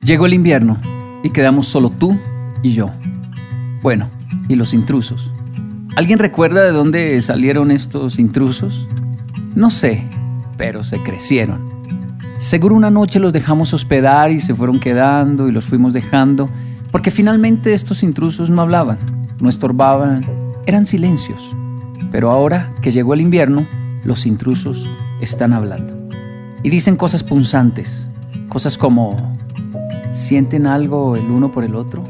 Llegó el invierno y quedamos solo tú y yo. Bueno, y los intrusos. ¿Alguien recuerda de dónde salieron estos intrusos? No sé, pero se crecieron. Seguro una noche los dejamos hospedar y se fueron quedando y los fuimos dejando, porque finalmente estos intrusos no hablaban, no estorbaban, eran silencios. Pero ahora que llegó el invierno, los intrusos están hablando. Y dicen cosas punzantes, cosas como, ¿sienten algo el uno por el otro?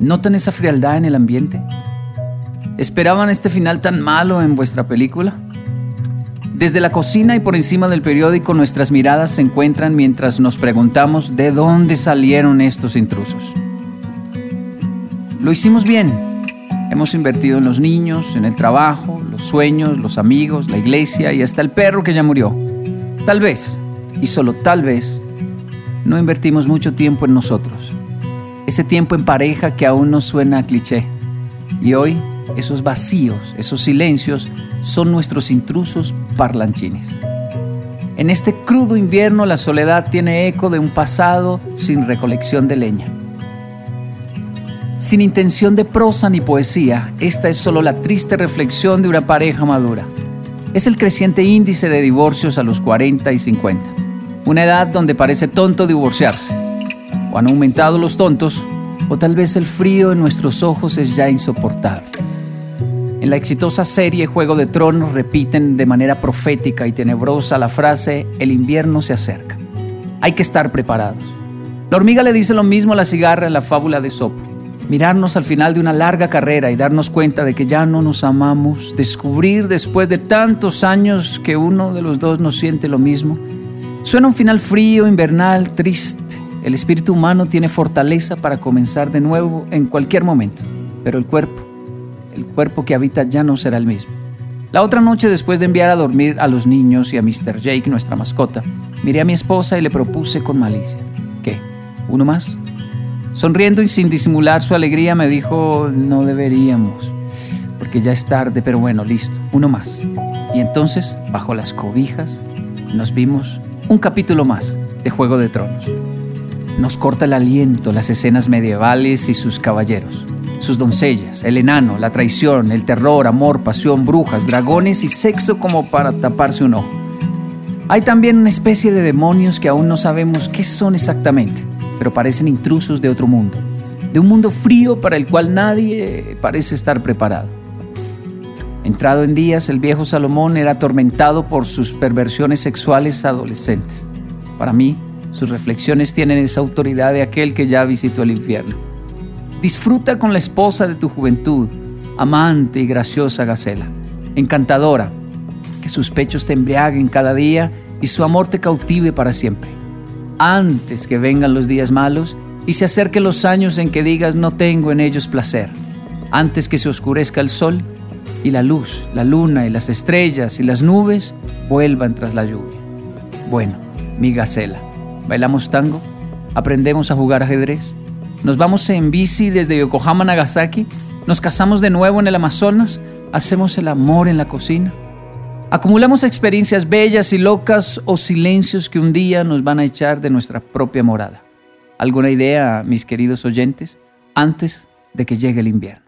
¿Notan esa frialdad en el ambiente? ¿Esperaban este final tan malo en vuestra película? Desde la cocina y por encima del periódico nuestras miradas se encuentran mientras nos preguntamos de dónde salieron estos intrusos. Lo hicimos bien. Hemos invertido en los niños, en el trabajo, los sueños, los amigos, la iglesia y hasta el perro que ya murió. Tal vez, y solo tal vez, no invertimos mucho tiempo en nosotros. Ese tiempo en pareja que aún nos suena a cliché. Y hoy, esos vacíos, esos silencios, son nuestros intrusos parlanchines. En este crudo invierno la soledad tiene eco de un pasado sin recolección de leña. Sin intención de prosa ni poesía, esta es solo la triste reflexión de una pareja madura. Es el creciente índice de divorcios a los 40 y 50, una edad donde parece tonto divorciarse. O han aumentado los tontos, o tal vez el frío en nuestros ojos es ya insoportable. En la exitosa serie Juego de Tronos repiten de manera profética y tenebrosa la frase El invierno se acerca. Hay que estar preparados. La hormiga le dice lo mismo a la cigarra en la fábula de Sopo mirarnos al final de una larga carrera y darnos cuenta de que ya no nos amamos, descubrir después de tantos años que uno de los dos no siente lo mismo. Suena un final frío, invernal, triste. El espíritu humano tiene fortaleza para comenzar de nuevo en cualquier momento, pero el cuerpo, el cuerpo que habita ya no será el mismo. La otra noche, después de enviar a dormir a los niños y a Mr. Jake, nuestra mascota, miré a mi esposa y le propuse con malicia. ¿Qué? ¿Uno más? Sonriendo y sin disimular su alegría me dijo, no deberíamos, porque ya es tarde, pero bueno, listo, uno más. Y entonces, bajo las cobijas, nos vimos un capítulo más de Juego de Tronos. Nos corta el aliento las escenas medievales y sus caballeros, sus doncellas, el enano, la traición, el terror, amor, pasión, brujas, dragones y sexo como para taparse un ojo. Hay también una especie de demonios que aún no sabemos qué son exactamente pero parecen intrusos de otro mundo, de un mundo frío para el cual nadie parece estar preparado. Entrado en días, el viejo Salomón era atormentado por sus perversiones sexuales adolescentes. Para mí, sus reflexiones tienen esa autoridad de aquel que ya visitó el infierno. Disfruta con la esposa de tu juventud, amante y graciosa Gacela, encantadora, que sus pechos te embriaguen cada día y su amor te cautive para siempre antes que vengan los días malos y se acerquen los años en que digas no tengo en ellos placer, antes que se oscurezca el sol y la luz, la luna y las estrellas y las nubes vuelvan tras la lluvia. Bueno, mi gacela, ¿bailamos tango? ¿Aprendemos a jugar ajedrez? ¿Nos vamos en bici desde Yokohama a Nagasaki? ¿Nos casamos de nuevo en el Amazonas? ¿Hacemos el amor en la cocina? Acumulamos experiencias bellas y locas o silencios que un día nos van a echar de nuestra propia morada. ¿Alguna idea, mis queridos oyentes, antes de que llegue el invierno?